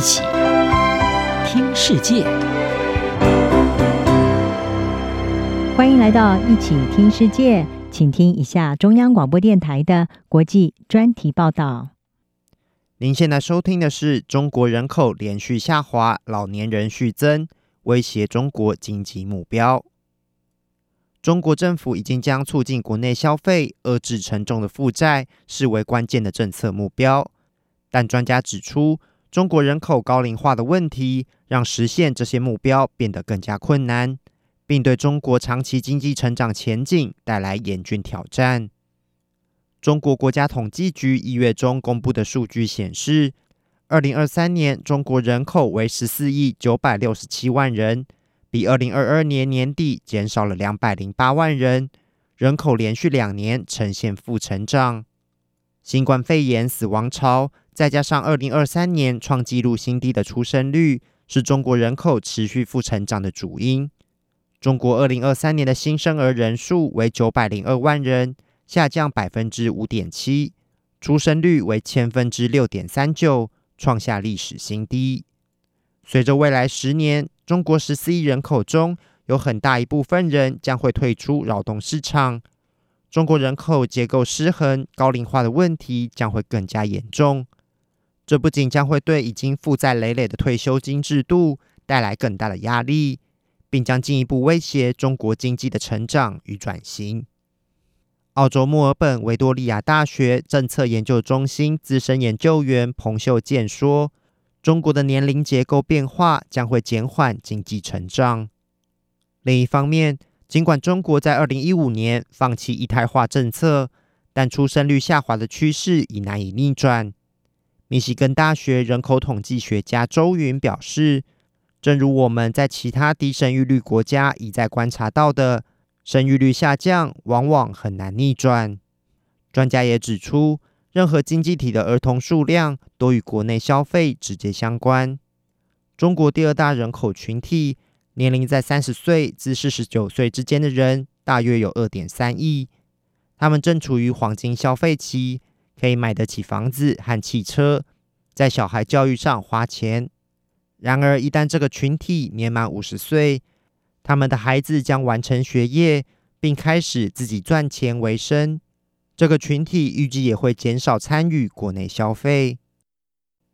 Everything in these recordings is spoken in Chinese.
一起听世界，欢迎来到一起听世界，请听一下中央广播电台的国际专题报道。您现在收听的是中国人口连续下滑，老年人续增，威胁中国经济目标。中国政府已经将促进国内消费、遏制沉重的负债视为关键的政策目标。但专家指出，中国人口高龄化的问题让实现这些目标变得更加困难，并对中国长期经济成长前景带来严峻挑战。中国国家统计局一月中公布的数据显示，二零二三年中国人口为十四亿九百六十七万人。比二零二二年年底减少了两百零八万人，人口连续两年呈现负成长。新冠肺炎死亡潮，再加上二零二三年创纪录新低的出生率，是中国人口持续负成长的主因。中国二零二三年的新生儿人数为九百零二万人，下降百分之五点七，出生率为千分之六点三九，创下历史新低。随着未来十年，中国十四亿人口中有很大一部分人将会退出劳动市场，中国人口结构失衡、高龄化的问题将会更加严重。这不仅将会对已经负债累累的退休金制度带来更大的压力，并将进一步威胁中国经济的成长与转型。澳洲墨尔本维多利亚大学政策研究中心资深研究员彭秀健说。中国的年龄结构变化将会减缓经济成长。另一方面，尽管中国在二零一五年放弃一胎化政策，但出生率下滑的趋势已难以逆转。密西根大学人口统计学家周云表示：“正如我们在其他低生育率国家一再观察到的，生育率下降往往很难逆转。”专家也指出，任何经济体的儿童数量都与国内消费直接相关。中国第二大人口群体，年龄在三十岁至四十九岁之间的人，大约有二点三亿。他们正处于黄金消费期，可以买得起房子和汽车，在小孩教育上花钱。然而，一旦这个群体年满五十岁，他们的孩子将完成学业，并开始自己赚钱为生。这个群体预计也会减少参与国内消费，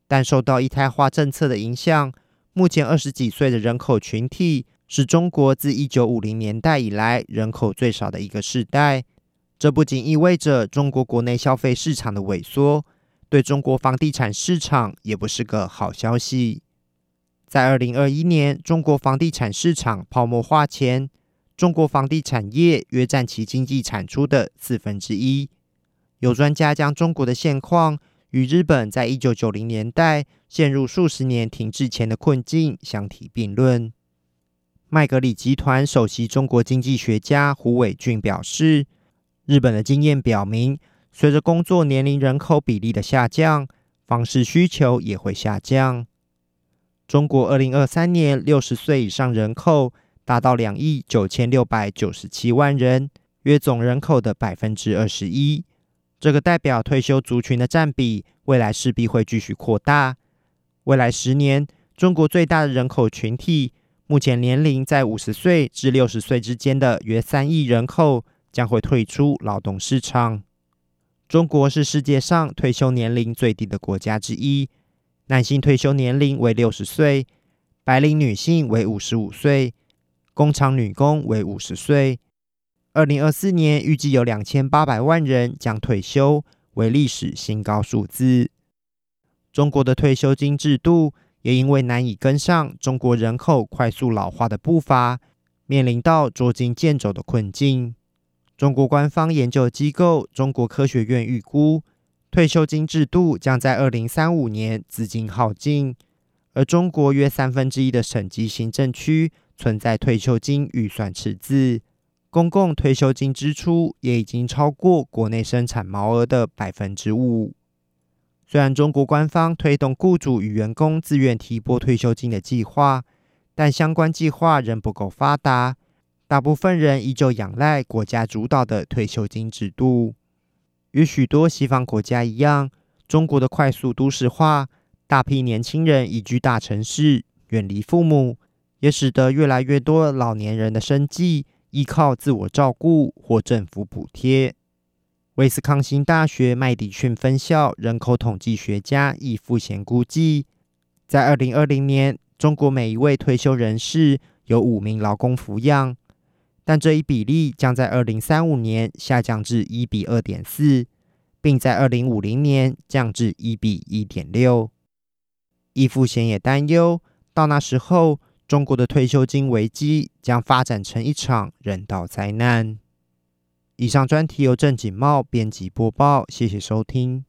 但受到一胎化政策的影响，目前二十几岁的人口群体是中国自一九五零年代以来人口最少的一个世代。这不仅意味着中国国内消费市场的萎缩，对中国房地产市场也不是个好消息。在二零二一年，中国房地产市场泡沫化前，中国房地产业约占其经济产出的四分之一。有专家将中国的现况与日本在一九九零年代陷入数十年停滞前的困境相提并论。麦格理集团首席中国经济学家胡伟俊表示，日本的经验表明，随着工作年龄人口比例的下降，房市需求也会下降。中国二零二三年六十岁以上人口达到两亿九千六百九十七万人，约总人口的百分之二十一。这个代表退休族群的占比，未来势必会继续扩大。未来十年，中国最大的人口群体，目前年龄在五十岁至六十岁之间的约三亿人口，将会退出劳动市场。中国是世界上退休年龄最低的国家之一，男性退休年龄为六十岁，白领女性为五十五岁，工厂女工为五十岁。二零二四年预计有两千八百万人将退休，为历史新高数字。中国的退休金制度也因为难以跟上中国人口快速老化的步伐，面临到捉襟见肘的困境。中国官方研究机构中国科学院预估，退休金制度将在二零三五年资金耗尽，而中国约三分之一的省级行政区存在退休金预算赤字。公共退休金支出也已经超过国内生产毛额的百分之五。虽然中国官方推动雇主与员工自愿提拨退休金的计划，但相关计划仍不够发达，大部分人依旧仰赖国家主导的退休金制度。与许多西方国家一样，中国的快速都市化大批年轻人移居大城市，远离父母，也使得越来越多老年人的生计依靠自我照顾或政府补贴。威斯康星大学麦迪逊分校人口统计学家易富贤估计，在二零二零年，中国每一位退休人士有五名劳工抚养，但这一比例将在二零三五年下降至一比二点四，并在二零五零年降至一比一点六。易富贤也担忧，到那时候，中国的退休金危机将发展成一场人道灾难。以上专题由郑锦茂编辑播报，谢谢收听。